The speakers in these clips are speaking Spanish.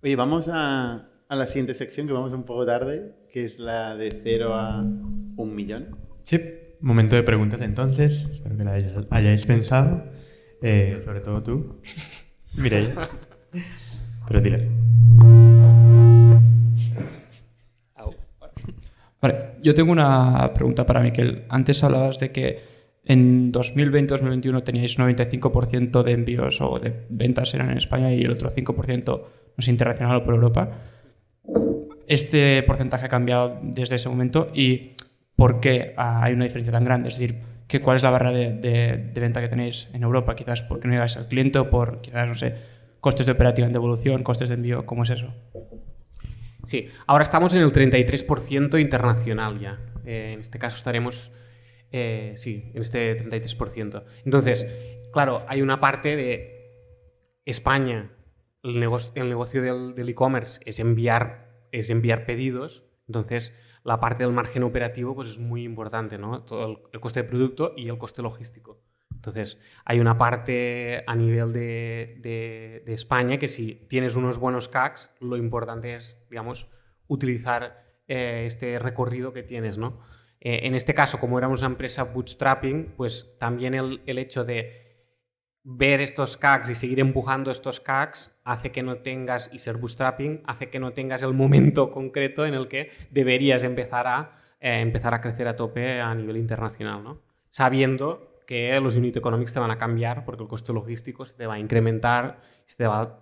Oye, vamos a, a la siguiente sección que vamos un poco tarde, que es la de 0 a un millón. Sí, momento de preguntas entonces. Espero que la hayáis, hayáis pensado. Eh, sobre todo tú. Mireia. Pero tira. Vale, yo tengo una pregunta para Miquel. Antes hablabas de que en 2020-2021 teníais 95% de envíos o de ventas eran en España y el otro 5% no sé, internacional o por Europa. Este porcentaje ha cambiado desde ese momento y ¿por qué hay una diferencia tan grande? Es decir, ¿qué, ¿cuál es la barra de, de- de venta que tenéis en Europa? Quizás porque no llegáis al cliente o por quizás, no sé, costes de operativa en devolución, costes de envío, ¿cómo es eso? Sí, ahora estamos en el 33% internacional ya. Eh, en este caso estaremos, eh, sí, en este 33%. Entonces, claro, hay una parte de España, el negocio, el negocio del e-commerce es enviar, es enviar pedidos, entonces la parte del margen operativo pues es muy importante, ¿no? Todo el, el coste de producto y el coste logístico. Entonces, hay una parte a nivel de España que si tienes unos buenos CACs, lo importante es, digamos, utilizar eh, este recorrido que tienes, ¿no? Eh, en este caso, como éramos una empresa bootstrapping, pues también el, el hecho de ver estos CACs y seguir empujando estos CACs hace que no tengas, y ser bootstrapping, hace que no tengas el momento concreto en el que deberías empezar a, eh, empezar a crecer a tope a nivel internacional, ¿no? Sabiendo que los unit economics te van a cambiar porque el coste logístico se te va a incrementar, se te va a-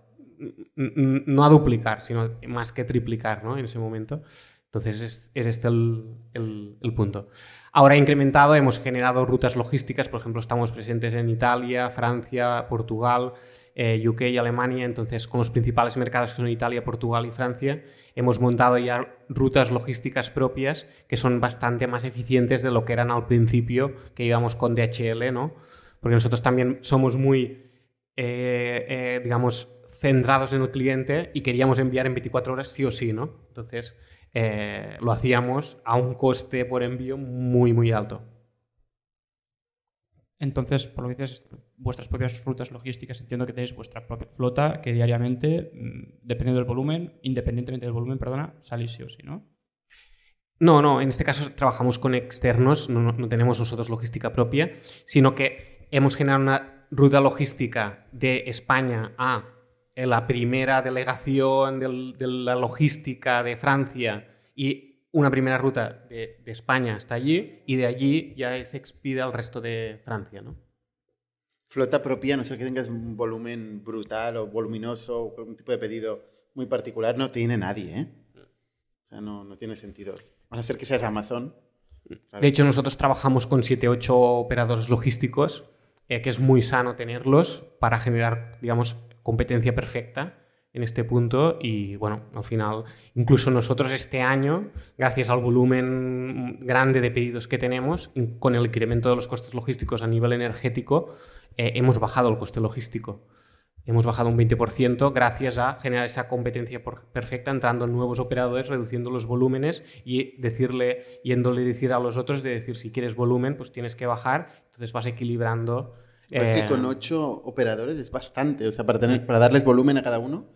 no a duplicar, sino más que triplicar ¿no? en ese momento. Entonces es, es este el, el- el punto. Ahora incrementado, hemos generado rutas logísticas, por ejemplo, estamos presentes en Italia, Francia, Portugal, eh, UK y Alemania, entonces con los principales mercados que son Italia, Portugal y Francia, hemos montado ya rutas logísticas propias que son bastante más eficientes de lo que eran al principio que íbamos con DHL, ¿no? Porque nosotros también somos muy, eh, eh, digamos, centrados en el cliente y queríamos enviar en 24 horas sí o sí, ¿no? Entonces eh, lo hacíamos a un coste por envío muy, muy alto. Entonces, por lo que dices, vuestras propias rutas logísticas, entiendo que tenéis vuestra propia flota que diariamente, mm, dependiendo del volumen, independientemente del volumen, perdona, salís sí o sí, ¿no? No, no, en este caso trabajamos con externos, no, no- no tenemos nosotros logística propia, sino que hemos generado una ruta logística de España a la primera delegación del- de la logística de Francia y una primera ruta de, de España hasta allí y de allí ya se expide al resto de Francia, ¿no? Flota propia, no ser que tengas un volumen brutal o voluminoso o un tipo de pedido muy particular, no tiene nadie, ¿eh? O sea, no, no tiene sentido. A no ser que seas Amazon. claro. De hecho, nosotros trabajamos con 7-8 operadores logísticos, eh, que es muy sano tenerlos para generar, digamos, competencia perfecta en este punto. Y bueno, al final, incluso nosotros este año, gracias al volumen grande de pedidos que tenemos, con el incremento de los costes logísticos a nivel energético, eh, hemos bajado el coste logístico. Hemos bajado un 20% gracias a generar esa competencia perfecta, entrando nuevos operadores, reduciendo los volúmenes y decirle, yéndole decir a los otros de decir si quieres volumen, pues tienes que bajar, entonces vas equilibrando. Pero es eh, que con ocho operadores es bastante, o sea, para, tener, para darles volumen a cada uno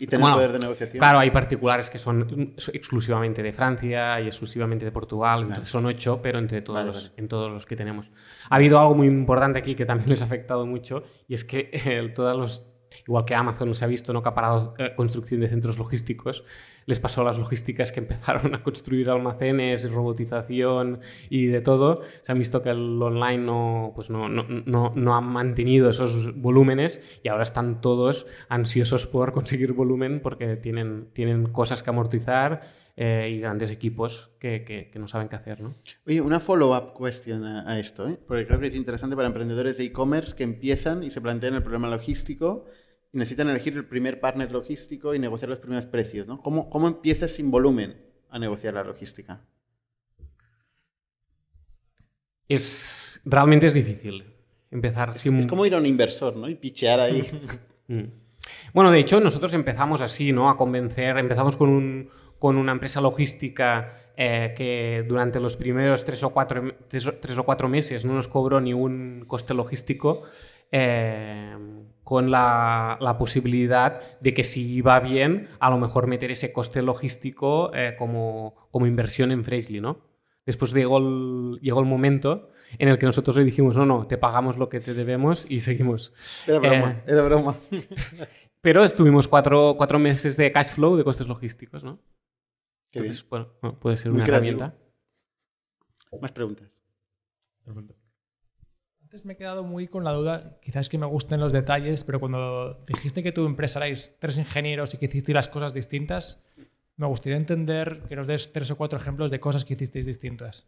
y tener Bueno, poder de negociación. Claro, hay particulares que son exclusivamente de Francia y exclusivamente de Portugal, entonces son ocho, pero entre todos, Vale, los, vale. en todos los que tenemos. Ha habido algo muy importante aquí que también les ha afectado mucho y es que eh, todos los, igual que Amazon se ha visto no que ha parado eh, construcción de centros logísticos, les pasó a las logísticas que empezaron a construir almacenes, robotización y de todo. Se han visto que el online no, pues no, no, no, no ha mantenido esos volúmenes y ahora están todos ansiosos por conseguir volumen porque tienen, tienen cosas que amortizar eh, y grandes equipos que, que- no saben qué hacer. ¿no? Oye, una follow-up question a, a esto, ¿eh? porque creo que es interesante para emprendedores de e-commerce que empiezan y se plantean el problema logístico y necesitan elegir el primer partner logístico y negociar los primeros precios. ¿no? ¿Cómo, ¿Cómo empiezas sin volumen a negociar la logística? Es, realmente es difícil empezar sin... Es como ir a un inversor ¿no? y pichear ahí. Mm. Bueno, de hecho, nosotros empezamos así, ¿no? A convencer, empezamos con un, con una empresa logística eh, que durante los primeros tres o, cuatro, tres, o- tres o cuatro meses no nos cobró ni un coste logístico, eh, con la, la posibilidad de que si iba bien, a lo mejor meter ese coste logístico eh, como, como inversión en Freshly, ¿no? Después llegó el, llegó el momento en el que nosotros le dijimos, no, no, te pagamos lo que te debemos y seguimos. Era broma, Eh, era broma. pero estuvimos cuatro, cuatro meses de cash flow de costes logísticos, ¿no? Entonces, bueno, bueno, puede ser Muy una creativo. herramienta. Más preguntas. Antes me he quedado muy con la duda, quizás que me gusten los detalles, pero cuando dijiste que tu empresa erais tres ingenieros y que hicisteis las cosas distintas, me gustaría entender que nos des tres o cuatro ejemplos de cosas que hicisteis distintas.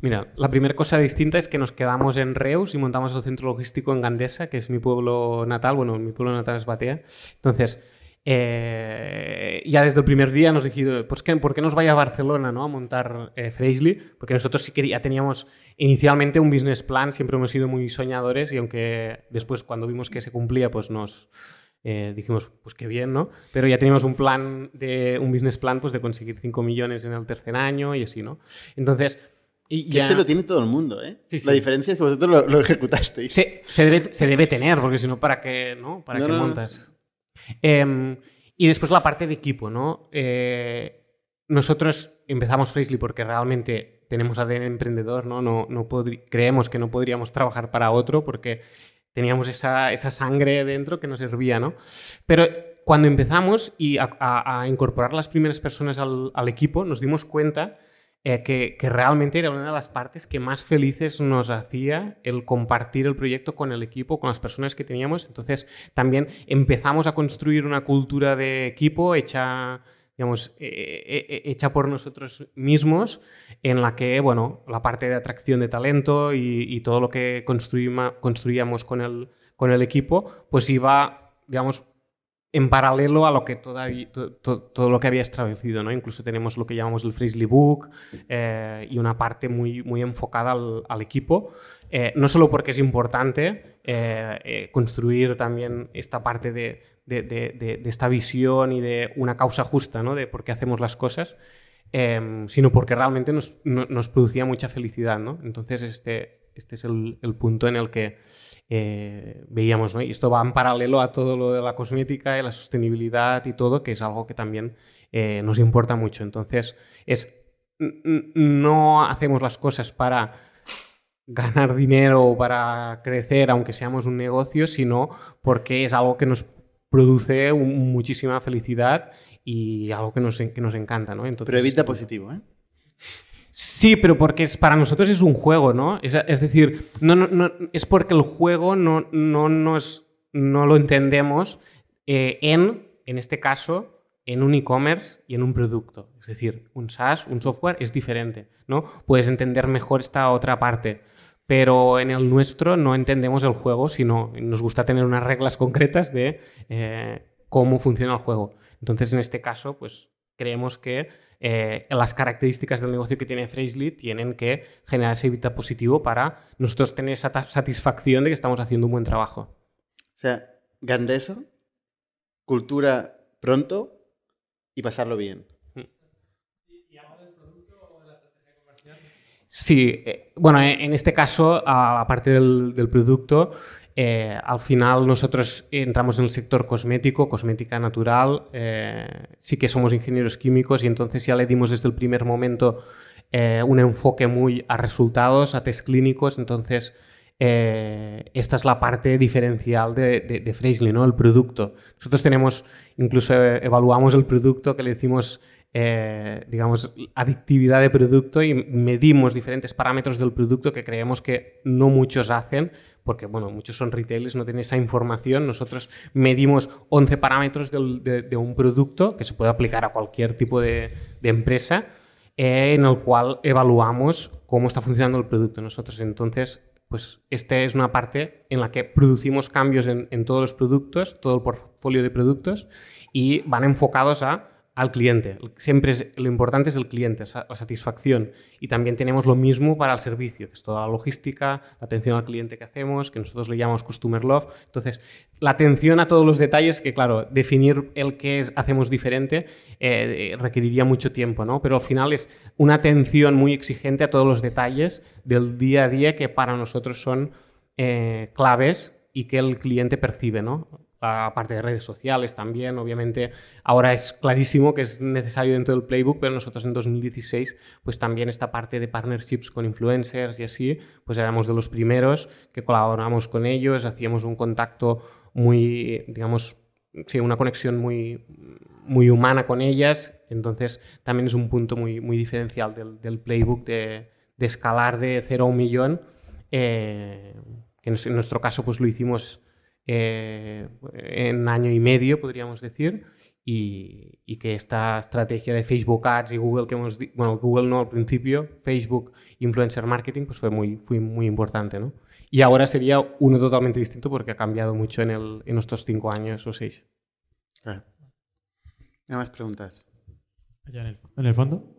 Mira, la primera cosa distinta es que nos quedamos en Reus y montamos el centro logístico en Gandesa, que es mi pueblo natal. Bueno, mi pueblo natal es Batea. Entonces, eh, ya desde el primer día nos dijeron, pues que, ¿por qué nos vaya a Barcelona ¿no? a montar eh, Freshly? Porque nosotros sí que ya teníamos inicialmente un business plan, siempre hemos sido muy soñadores y aunque después cuando vimos que se cumplía, pues nos eh, dijimos, pues qué bien, ¿no? Pero ya teníamos un plan, de, un business plan pues de conseguir 5 millones en el tercer año y así, ¿no? Entonces... Y Que ya- este lo tiene todo el mundo, ¿eh? Sí, sí. La diferencia es que vosotros lo, lo ejecutasteis. se, se debe, se debe tener, porque si no, ¿para qué, no? ¿Para No, qué no. montas? Em, y después la parte de equipo, ¿no? Eh, nosotros empezamos Freshly porque realmente tenemos ADN emprendedor, ¿no? no, no creemos que no podríamos trabajar para otro porque teníamos esa, esa sangre dentro que nos servía, ¿no? Pero cuando empezamos y a, a- a incorporar las primeras personas al, al equipo, nos dimos cuenta eh, que, que realmente era una de las partes que más felices nos hacía el compartir el proyecto con el equipo, con las personas que teníamos. Entonces, también empezamos a construir una cultura de equipo hecha, digamos, eh, eh, hecha por nosotros mismos, en la que, bueno, la parte de atracción de talento y, y todo lo que construíamos con el, con el equipo, pues iba, digamos, en paralelo a lo que todavía, to- to- todo lo que había establecido, ¿no? Incluso tenemos lo que llamamos el Frizzly Book eh, y una parte muy, muy enfocada al, al equipo, eh, no solo porque es importante eh, eh, construir también esta parte de, de- de- de- esta visión y de una causa justa, ¿no? De por qué hacemos las cosas, eh, sino porque realmente nos, no- nos producía mucha felicidad, ¿no? Entonces este, este es el, el punto en el que eh, veíamos, ¿no? Y esto va en paralelo a todo lo de la cosmética y la sostenibilidad y todo, que es algo que también eh, nos importa mucho. Entonces, es, no hacemos las cosas para ganar dinero o para crecer, aunque seamos un negocio, sino porque es algo que nos produce un- muchísima felicidad y algo que nos, que nos encanta, ¿no? Entonces, Pero evita positivo, ¿eh? Sí, pero porque es, para nosotros es un juego, ¿no? Es, decir, no, no, no- es porque el juego no, no, nos, no lo entendemos eh, en, en este caso, en un e-commerce y en un producto. Es decir, un SaaS, un software es diferente, ¿no? Puedes entender mejor esta otra parte. Pero en el nuestro no entendemos el juego, sino nos gusta tener unas reglas concretas de eh, cómo funciona el juego. Entonces, en este caso, pues creemos que eh, las características del negocio que tiene Freshly tienen que generar ese evita positivo para nosotros tener esa satisfacción de que estamos haciendo un buen trabajo. O sea, Gandesa, cultura pronto y pasarlo bien. Sí, eh, bueno, en este caso, aparte del, producto, eh, al final nosotros entramos en el sector cosmético, cosmética natural, eh, sí que somos ingenieros químicos y entonces ya le dimos desde el primer momento eh, un enfoque muy a resultados, a test clínicos, entonces esta es la parte diferencial de, de, ¿no? El producto. Nosotros tenemos, incluso evaluamos el producto que le decimos eh, digamos, adictividad de producto y medimos diferentes parámetros del producto que creemos que no muchos hacen, porque, bueno, muchos son retailers, no tienen esa información. Nosotros medimos 11 parámetros de, un producto que se puede aplicar a cualquier tipo de, empresa, eh, en el cual evaluamos cómo está funcionando el producto. Nosotros, entonces, pues esta es una parte en la que producimos cambios en, en todos los productos, todo el portfolio de productos, y van enfocados a al cliente. Siempre es, lo importante es el cliente, la satisfacción. Y también tenemos lo mismo para el servicio, que es toda la logística, la atención al cliente que hacemos, que nosotros le llamamos Customer Love. Entonces, la atención a todos los detalles, que claro, definir el que es, hacemos diferente eh, requeriría mucho tiempo, ¿no? Pero al final es una atención muy exigente a todos los detalles del día a día que para nosotros son eh, claves y que el cliente percibe, ¿no? Aparte de redes sociales también, obviamente, ahora es clarísimo que es necesario dentro del playbook, pero nosotros en 2016, pues también esta parte de partnerships con influencers y así, pues éramos de los primeros que colaboramos con ellos, hacíamos un contacto muy, digamos, sí, una conexión muy, muy humana con ellas, entonces también es un punto muy, muy diferencial del, del playbook de, de escalar de cero a un millón, eh, que en nuestro caso pues lo hicimos eh, en año y medio, podríamos decir, y, y que esta estrategia de Facebook Ads y Google que hemos, bueno, Google no al principio, Facebook Influencer Marketing, pues fue muy, fue muy importante, ¿no? Y ahora sería uno totalmente distinto porque ha cambiado mucho en, el, en estos cinco años o seis. Claro. Nada más preguntas. Allá en el, en el fondo.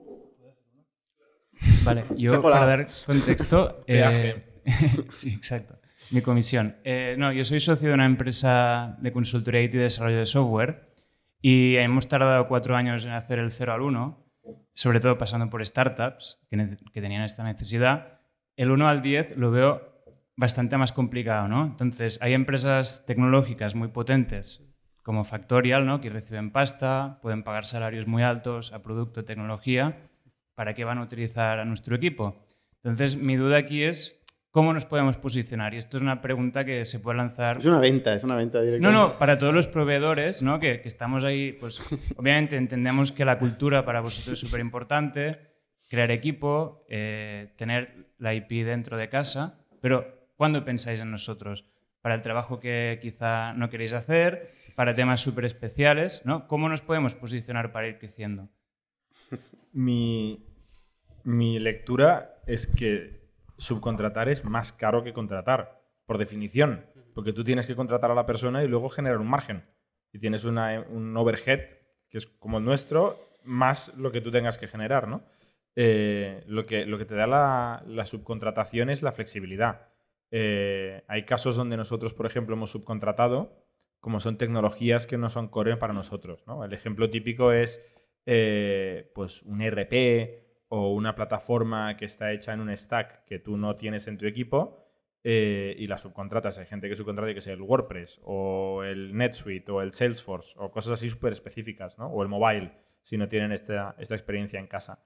Vale, yo para dar contexto. eh, sí, exacto. Mi comisión. Eh, no, yo soy socio de una empresa de consultoría IT y desarrollo de software y hemos tardado cuatro años en hacer el 0 al 1, sobre todo pasando por startups que, que tenían esta necesidad. El 1 al 10 lo veo bastante más complicado, ¿no? Entonces, hay empresas tecnológicas muy potentes como Factorial, ¿no? Que reciben pasta, pueden pagar salarios muy altos a producto, tecnología. ¿Para qué van a utilizar a nuestro equipo? Entonces, mi duda aquí es cómo nos podemos posicionar. Y esto es una pregunta que se puede lanzar Es una venta, es una venta directa. no, no, para todos los proveedores, ¿no? Que, que estamos ahí, pues obviamente entendemos que la cultura para vosotros es súper importante, crear equipo, eh, tener la IP dentro de casa, pero ¿cuándo pensáis en nosotros? Para el trabajo que quizá no queréis hacer, para temas súper especiales, ¿no? ¿Cómo nos podemos posicionar para ir creciendo? Mi, mi lectura es que subcontratar es más caro que contratar, por definición, porque tú tienes que contratar a la persona y luego generar un margen. Y tienes una- un overhead que es como el nuestro, más lo que tú tengas que generar, ¿no? Eh, lo, que, lo que te da la, la subcontratación es la flexibilidad. Eh, hay casos donde nosotros, por ejemplo, hemos subcontratado, como son tecnologías que no son core para nosotros. ¿no? El ejemplo típico es eh, pues un ERP o una plataforma que está hecha en un stack que tú no tienes en tu equipo eh, y la subcontratas. Hay gente que subcontrata que sea el WordPress o el NetSuite o el Salesforce o cosas así súper específicas, ¿no? o el mobile, si no tienen esta, esta experiencia en casa.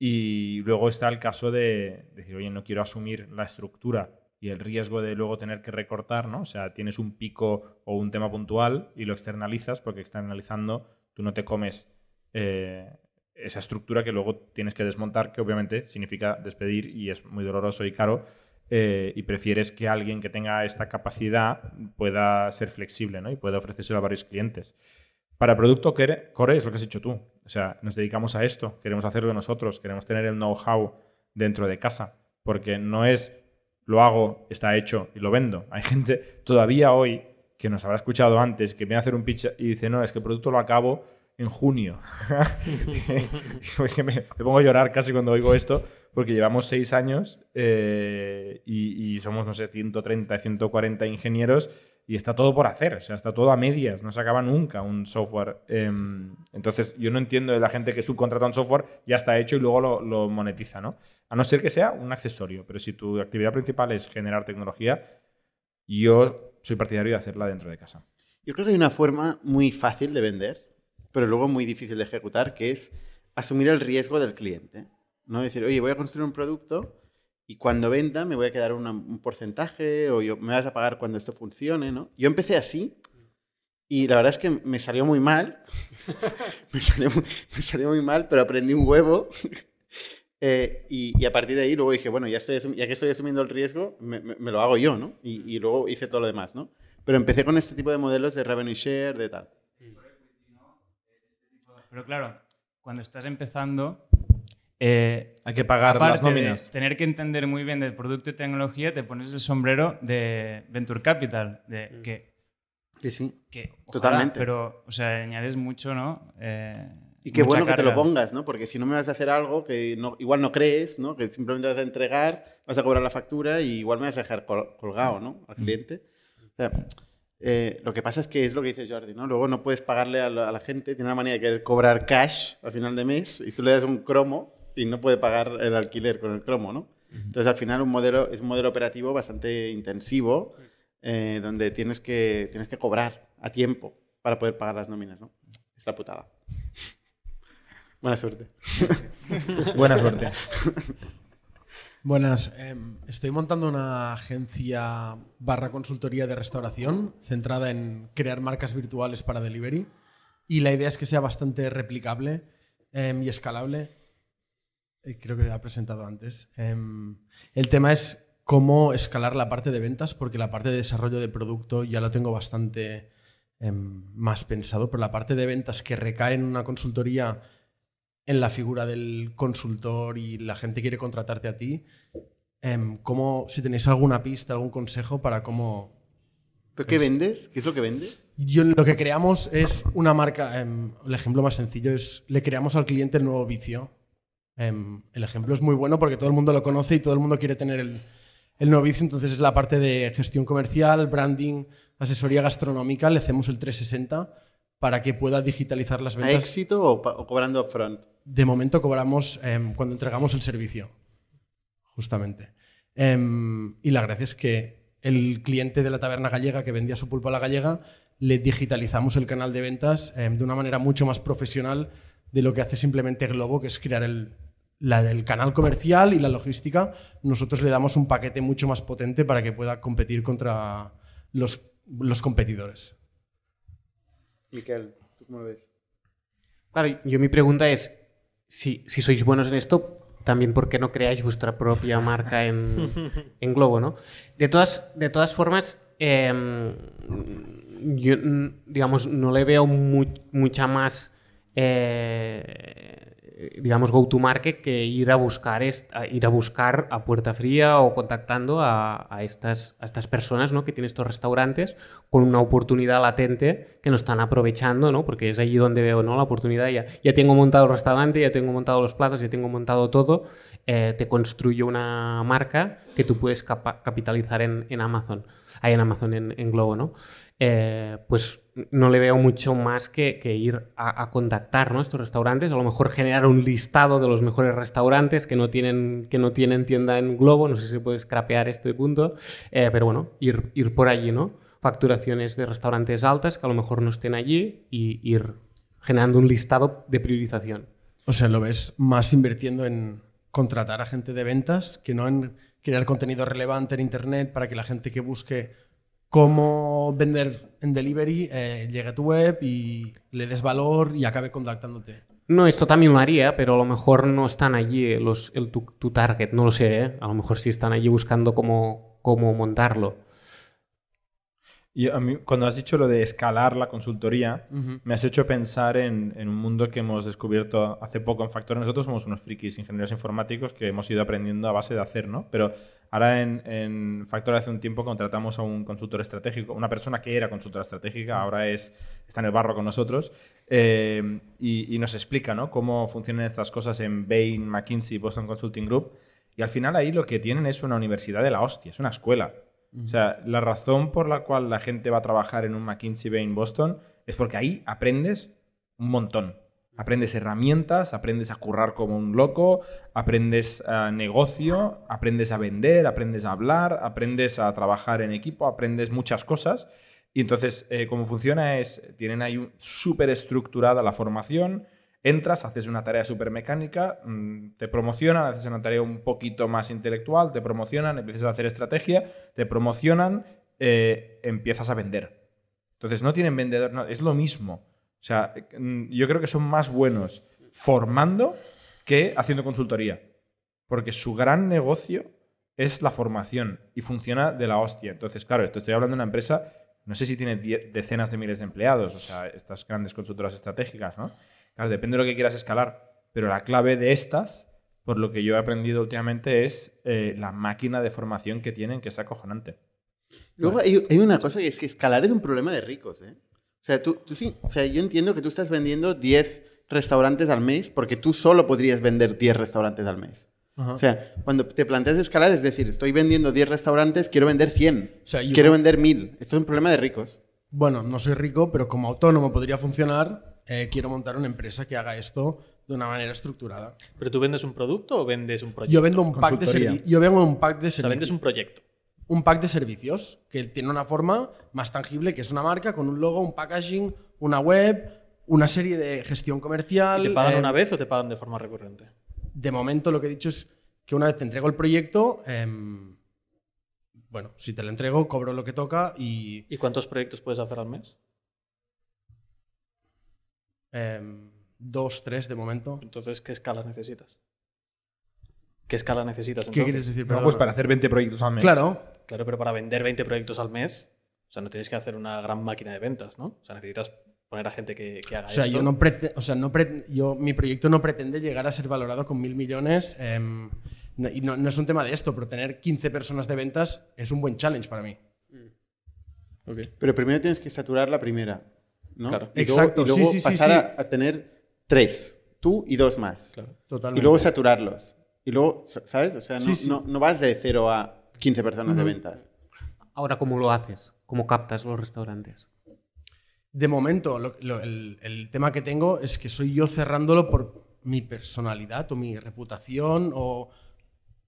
Y luego está el caso de decir, oye, no quiero asumir la estructura y el riesgo de luego tener que recortar, ¿no? O sea, tienes un pico o un tema puntual y lo externalizas, porque externalizando tú no te comes eh, esa estructura que luego tienes que desmontar, que obviamente significa despedir y es muy doloroso y caro. eh, y prefieres que alguien que tenga esta capacidad pueda ser flexible ¿no? y pueda ofrecérselo a varios clientes. Para producto core es lo que has dicho tú. O sea, nos dedicamos a esto, queremos hacerlo nosotros, queremos tener el know-how dentro de casa, porque no es lo hago, está hecho y lo vendo. Hay gente todavía hoy que nos habrá escuchado antes, que viene a hacer un pitch y dice, no, es que el producto lo acabo en junio. es que me, pongo a llorar casi cuando oigo esto, porque llevamos seis años eh, y, y somos, no sé, 130, 140 ingenieros y está todo por hacer, o sea, está todo a medias, no se acaba nunca un software. Em, entonces, yo no entiendo de la gente que subcontrata un software, ya está hecho y luego lo, lo monetiza, ¿no? A no ser que sea un accesorio, pero si tu actividad principal es generar tecnología, yo soy partidario de hacerla dentro de casa. Yo creo que hay una forma muy fácil de vender, pero luego muy difícil de ejecutar, que es asumir el riesgo del cliente. ¿no? Decir, oye, voy a construir un producto y cuando venda me voy a quedar un porcentaje o me vas a pagar cuando esto funcione. ¿no? Yo empecé así y la verdad es que me salió muy mal. me, salió, muy- mal, pero aprendí un huevo. Eh, y, a partir de ahí luego dije, bueno, ya, estoy que estoy asumiendo el riesgo, me lo hago yo, ¿no? Y, y luego hice todo lo demás, ¿no? Pero empecé con este tipo de modelos de revenue share, de tal. Pero claro, cuando estás empezando, eh, Hay que pagar las de nóminas. tener que entender muy bien del producto y tecnología, te pones el sombrero de Venture Capital, de que, Sí, sí. que ojalá, Totalmente. pero, o sea, añades mucho, ¿no? Eh, Y qué bueno que te lo pongas, ¿no? Porque si no me vas a hacer algo que no, igual no crees, ¿no? Que simplemente vas a entregar, vas a cobrar la factura y igual me vas a dejar col- colgado, ¿no? Al cliente. O sea, eh, lo que pasa es que es lo que dice Jordi, ¿no? Luego no puedes pagarle a la, a la gente, tiene una manera de querer cobrar cash al final de mes y tú le das un cromo y no puede pagar el alquiler con el cromo, ¿no? Entonces al final un modelo, es un modelo operativo bastante intensivo eh, donde tienes que, tienes que cobrar a tiempo para poder pagar las nóminas, ¿no? Es la putada. Buena suerte. Buena suerte. Buenas, em, estoy montando una agencia barra consultoría de restauración centrada en crear marcas virtuales para delivery y la idea es que sea bastante replicable em, y escalable. Eh, creo que lo he presentado antes. Em, el tema es cómo escalar la parte de ventas porque la parte de desarrollo de producto ya lo tengo bastante más pensado, pero la parte de ventas que recae en una consultoría en la figura del consultor y la gente quiere contratarte a ti, em, ¿cómo, si tenéis alguna pista, algún consejo para cómo... ¿Pero qué vendes? ¿Qué es lo que vendes? Yo, lo que creamos es una marca, em, el ejemplo más sencillo es, le creamos al cliente el nuevo vicio. Em, el ejemplo es muy bueno porque todo el mundo lo conoce y todo el mundo quiere tener el, el nuevo vicio, entonces es la parte de gestión comercial, branding, asesoría gastronómica, le hacemos el 360 para que pueda digitalizar las ¿A ventas. éxito o, o cobrando upfront? De momento cobramos em, cuando entregamos el servicio, justamente. Em, y la gracia es que el cliente de la taberna gallega que vendía su pulpo a la gallega, le digitalizamos el canal de ventas em, de una manera mucho más profesional de lo que hace simplemente Globo, que es crear el, la- el canal comercial y la logística. Nosotros le damos un paquete mucho más potente para que pueda competir contra los, los competidores. Miquel, ¿tú cómo lo ves? Claro, yo mi pregunta es, si, si sois buenos en esto, también por qué no creáis vuestra propia marca en, en Globo, ¿no? De todas, de todas formas, em, yo, mm, digamos, no le veo mu- mucha más, eh, digamos, go-to-market que ir a buscar, ir a buscar a puerta fría o contactando a, a estas, a estas personas, ¿no? Que tienen estos restaurantes con una oportunidad latente que no están aprovechando, ¿no? Porque es allí donde veo, ¿no? La oportunidad ya, ya tengo montado el restaurante, ya tengo montado los platos, ya tengo montado todo, eh, te construyo una marca que tú puedes capitalizar en, en Amazon, ahí en Amazon, en, en Globo, ¿no? Eh, pues no le veo mucho más que, ir a, a contactar ¿no? estos restaurantes, a lo mejor generar un listado de los mejores restaurantes que no tienen, que no tienen tienda en Globo, no sé si se puede scrapear este punto, eh, pero bueno, ir, ir por allí, ¿no? Facturaciones de restaurantes altas que a lo mejor no estén allí y ir generando un listado de priorización. O sea, lo ves más invirtiendo en contratar a gente de ventas que no en crear contenido relevante en Internet para que la gente que busque cómo vender en delivery eh, llegue a tu web y le des valor y acabe contactándote. No, esto también lo haría, pero a lo mejor no están allí los, el, tu, tu target, no lo sé, ¿eh? A lo mejor sí están allí buscando cómo, cómo montarlo. Y a mí, cuando has dicho lo de escalar la consultoría, me has hecho pensar en, en un mundo que hemos descubierto hace poco en Factor. Nosotros somos unos frikis ingenieros informáticos que hemos ido aprendiendo a base de hacer, ¿no? Pero ahora en, en Factor hace un tiempo contratamos a un consultor estratégico, una persona que era consultora estratégica, ahora es, está en el barro con nosotros, eh, y, y nos explica, ¿no? Cómo funcionan estas cosas en Bain, McKinsey, Boston Consulting Group. Y al final ahí lo que tienen es una universidad de la hostia, es una escuela. O sea, la razón por la cual la gente va a trabajar en un McKinsey Bain Boston es porque ahí aprendes un montón. Aprendes herramientas, aprendes a currar como un loco, aprendes a negocio, aprendes a vender, aprendes a hablar, aprendes a trabajar en equipo, aprendes muchas cosas. Y entonces, eh, cómo funciona es, tienen ahí súper estructurada la formación, entras, haces una tarea súper mecánica, mm, te promocionan, haces una tarea un poquito más intelectual, te promocionan, empiezas a hacer estrategia, te promocionan, eh, empiezas a vender. Entonces no tienen vendedor, no, es lo mismo. O sea, mm, yo creo que son más buenos formando que haciendo consultoría. Porque su gran negocio es la formación y funciona de la hostia. Entonces, claro, esto estoy hablando de una empresa, no sé si tiene decenas de miles de empleados, o sea, estas grandes consultoras estratégicas, ¿no? Claro, depende de lo que quieras escalar, pero la clave de estas, por lo que yo he aprendido últimamente, es eh, la máquina de formación que tienen, que es acojonante. Luego hay, hay una cosa que es que escalar es un problema de ricos, ¿eh? O sea, tú, tú sí, o sea, yo entiendo que tú estás vendiendo 10 restaurantes al mes porque tú solo podrías vender 10 restaurantes al mes. Ajá. O sea, cuando te planteas escalar, es decir, estoy vendiendo 10 restaurantes, quiero vender 100, O sea, yo- quiero vender 1000. Esto es un problema de ricos. Bueno, no soy rico, pero como autónomo podría funcionar. Eh, quiero montar una empresa que haga esto de una manera estructurada. ¿Pero tú vendes un producto o vendes un proyecto? Yo vendo un pack de servicios. Yo vendo un pack de O sea, vendes un proyecto. un pack de servicios que tiene una forma más tangible, que es una marca con un logo, un packaging, una web, una serie de gestión comercial. ¿Y ¿Te pagan eh, una vez o te pagan de forma recurrente? De momento lo que he dicho es que una vez te entrego el proyecto, em, bueno, si te lo entrego, cobro lo que toca y ¿Y cuántos proyectos puedes hacer al mes? Em, dos, tres de momento. Entonces, ¿qué escala necesitas? ¿Qué escala necesitas ¿Qué quieres decir? No, Perdona. pues para hacer 20 proyectos al mes. Claro, Claro, pero para vender 20 proyectos al mes, o sea, no tienes que hacer una gran máquina de ventas, ¿no? O sea, necesitas poner a gente que, que haga O sea, esto. yo no o sea, no yo, mi proyecto no pretende llegar a ser valorado con mil millones. em, no- y no, no es un tema de esto, pero tener 15 personas de ventas es un buen challenge para mí. Ok. Pero primero tienes que saturar la primera. ¿No? Claro. Y luego- Exacto, y luego sí, pasar sí. A, a tener tres, tú y dos más. Claro. Totalmente. Y luego saturarlos. Y luego, sa- ¿sabes? O sea, no, Sí, sí. no- no vas de cero a 15 personas de ventas. Ahora, ¿cómo lo haces? ¿Cómo captas los restaurantes? De momento, lo- lo- el, el tema que tengo es que soy yo cerrándolo por mi personalidad o mi reputación o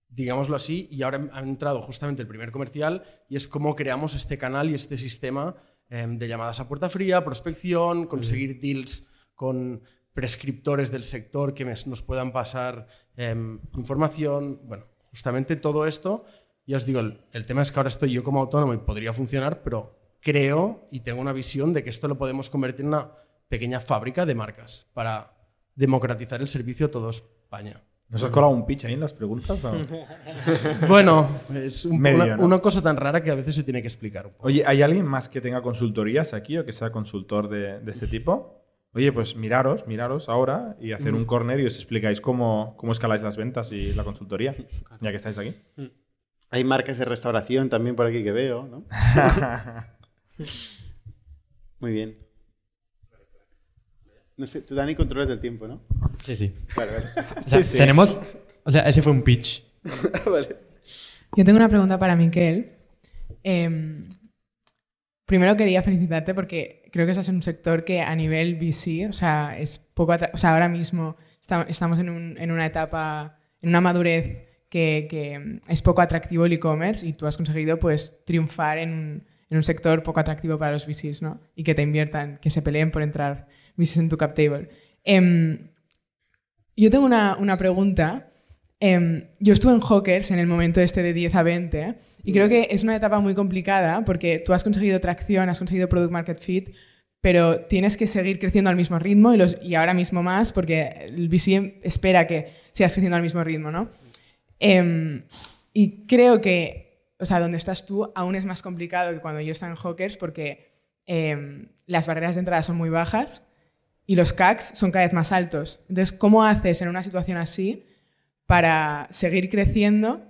digámoslo así, y ahora ha entrado justamente el primer comercial y es cómo creamos este canal y este sistema em, de llamadas a puerta fría, prospección, conseguir deals con prescriptores del sector que nos puedan pasar em, información, bueno, justamente todo esto. Ya os digo, el, el tema es que ahora estoy yo como autónomo y podría funcionar, pero creo y tengo una visión de que esto lo podemos convertir en una pequeña fábrica de marcas para democratizar el servicio a toda España. ¿Nos has colado un pitch ahí en las preguntas? o? Bueno, es un- Medio, una, ¿no? una cosa tan rara que a veces se tiene que explicar un poco. Oye, ¿hay alguien más que tenga consultorías aquí o que sea consultor de, de este tipo? Oye, pues miraros, miraros ahora y hacer un corner y os explicáis cómo, cómo escaláis las ventas y la consultoría, ya que estáis aquí. Hay marcas de restauración también por aquí que veo, ¿no? Muy bien. No sé, tú, Dani, controlas del tiempo, ¿no? Sí, sí. Vale, vale. O sea, Tenemos. O sea, ese fue un pitch. vale. Yo tengo una pregunta para Miquel. Em, primero quería felicitarte porque creo que estás en un sector que a nivel VC, o sea, es poco o sea, ahora mismo esta- estamos en, un- en una etapa, en una madurez que, que es poco atractivo el e-commerce y tú has conseguido pues triunfar en un, en un sector poco atractivo para los VCs, ¿no? Y que te inviertan, que se peleen por entrar VCs en tu cap table. Em, yo tengo una, una pregunta. Em, yo estuve en Hawkers en el momento este de 10 a 20 y creo que es una etapa muy complicada porque tú has conseguido tracción, has conseguido product market fit, pero tienes que seguir creciendo al mismo ritmo y, ahora mismo más porque el VC espera que sigas creciendo al mismo ritmo, ¿no? Em, y creo que, o sea, donde estás tú aún es más complicado que cuando yo estaba en Hawkers porque em, las barreras de entrada son muy bajas y los CACs son cada vez más altos. Entonces, ¿cómo haces en una situación así para seguir creciendo?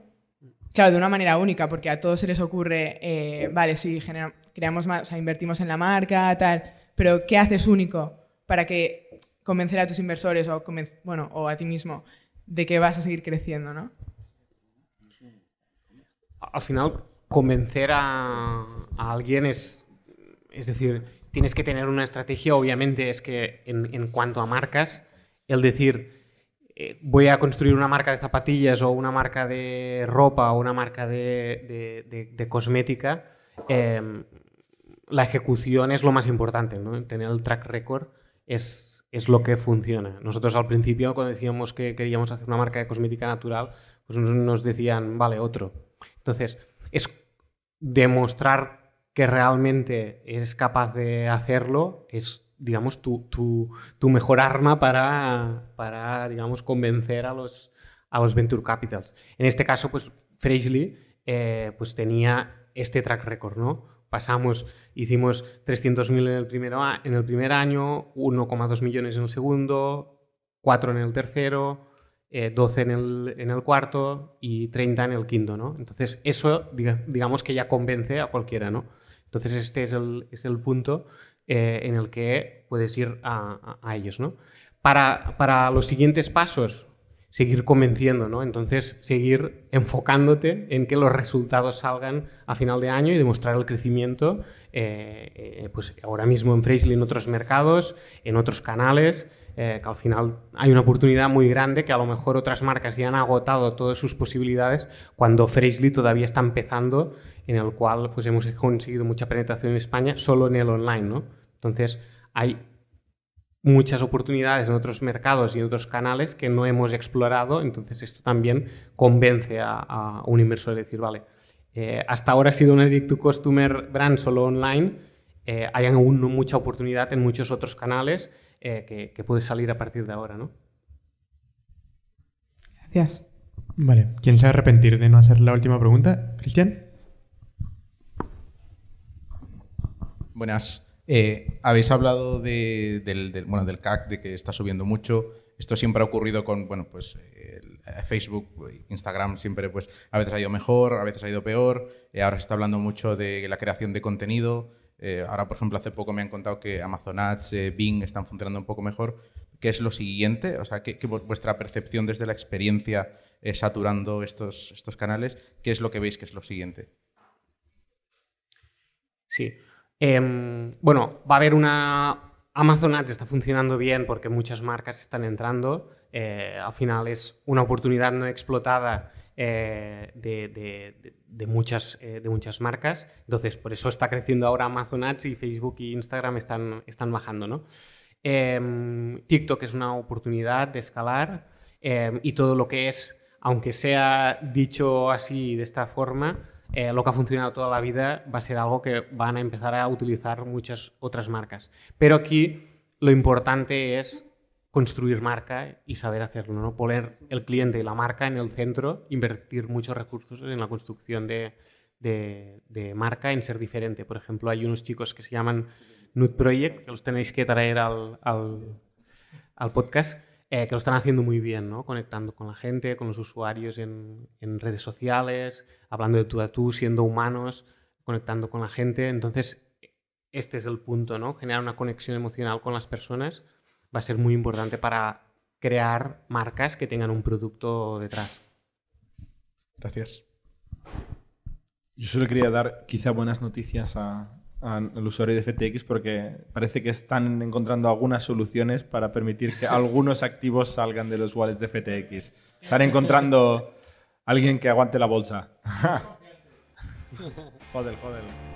Claro, de una manera única, porque a todos se les ocurre, eh, vale, sí, creamos más, o sea, invertimos en la marca, tal, pero ¿qué haces único para que convencer a tus inversores o, bueno, o a ti mismo de que vas a seguir creciendo, ¿no? al final convencer a, a alguien es, es decir, tienes que tener una estrategia, obviamente es que en, en cuanto a marcas, el decir, eh, voy a construir una marca de zapatillas o una marca de ropa o una marca de, de- de- de cosmética, eh, la ejecución es lo más importante, ¿no? Tener el track record es, es lo que funciona. Nosotros al principio, cuando decíamos que queríamos hacer una marca de cosmética natural, pues nos- decían, vale, otro. Entonces, es demostrar que realmente eres capaz de hacerlo, es, digamos, tu, tu- tu mejor arma para, para, digamos, convencer a los, a los venture capitals. En este caso, pues, eh, pues tenía este track record, ¿no? Pasamos, hicimos 300.000 en el, primero en el primer año, 1,2 millones en el segundo, 4 en el tercero, eh, 12 en el, en el cuarto y 30 en el quinto, ¿no? Entonces, eso, diga- digamos que ya convence a cualquiera, ¿no? Entonces, este es el, es el punto eh, en el que puedes ir a, a- ellos, ¿no? para, para los siguientes pasos, seguir convenciendo, ¿no? Entonces, seguir enfocándote en que los resultados salgan a final de año y demostrar el crecimiento, eh, eh, pues ahora mismo en Freshly, en otros mercados, en otros canales, eh, que al final hay una oportunidad muy grande que a lo mejor otras marcas ya han agotado todas sus posibilidades cuando Freshly todavía está empezando, en el cual pues hemos conseguido mucha penetración en España solo en el online, ¿no? Entonces, hay muchas oportunidades en otros mercados y en otros canales que no hemos explorado, entonces esto también convence a, a un inversor a decir, vale, eh, hasta ahora ha sido un Edit to Customer brand solo online, eh, hay aún mucha oportunidad en muchos otros canales eh, que, que, puede salir a partir de ahora, ¿no? Gracias. Vale, ¿quién se va a arrepentir de no hacer la última pregunta? Cristian. Buenas. Eh, habéis hablado de, del, del, bueno, del CAC, de que está subiendo mucho. Esto siempre ha ocurrido con bueno, pues, eh, Facebook, Instagram, siempre pues, a veces ha ido mejor, a veces ha ido peor. Eh, ahora se está hablando mucho de la creación de contenido. Eh, ahora, por ejemplo, hace poco me han contado que Amazon Ads, eh, Bing están funcionando un poco mejor. ¿Qué es lo siguiente? O sea, ¿qué, vuestra percepción desde la experiencia eh, saturando estos, estos canales? ¿Qué es lo que veis que es lo siguiente? Sí. Eh, bueno, va a haber una... Amazon Ads está funcionando bien porque muchas marcas están entrando. Al final es una oportunidad no explotada eh, de, de, muchas, eh, de muchas marcas. Entonces, por eso está creciendo ahora Amazon Ads y Facebook y Instagram están, están bajando. ¿no? Em, TikTok es una oportunidad de escalar em, y todo lo que es, aunque sea dicho así de esta forma, eh, lo que ha funcionado toda la vida va a ser algo que van a empezar a utilizar muchas otras marcas. Pero aquí lo importante es construir marca y saber hacerlo, ¿no? Poner el cliente y la marca en el centro, invertir muchos recursos en la construcción de, de, de marca, en ser diferente. Por ejemplo, hay unos chicos que se llaman Nude Project, que los tenéis que traer al, al, al podcast, eh, que lo están haciendo muy bien, ¿no? conectando con la gente, con los usuarios en, en, redes sociales, hablando de tú a tú, siendo humanos, conectando con la gente. Entonces, este es el punto, ¿no? generar una conexión emocional con las personas va a ser muy importante para crear marcas que tengan un producto detrás. Gracias. Yo solo quería dar quizá buenas noticias a, al usuario de FTX porque parece que están encontrando algunas soluciones para permitir que algunos activos salgan de los wallets de FTX. Están encontrando alguien que aguante la bolsa. joder, joder.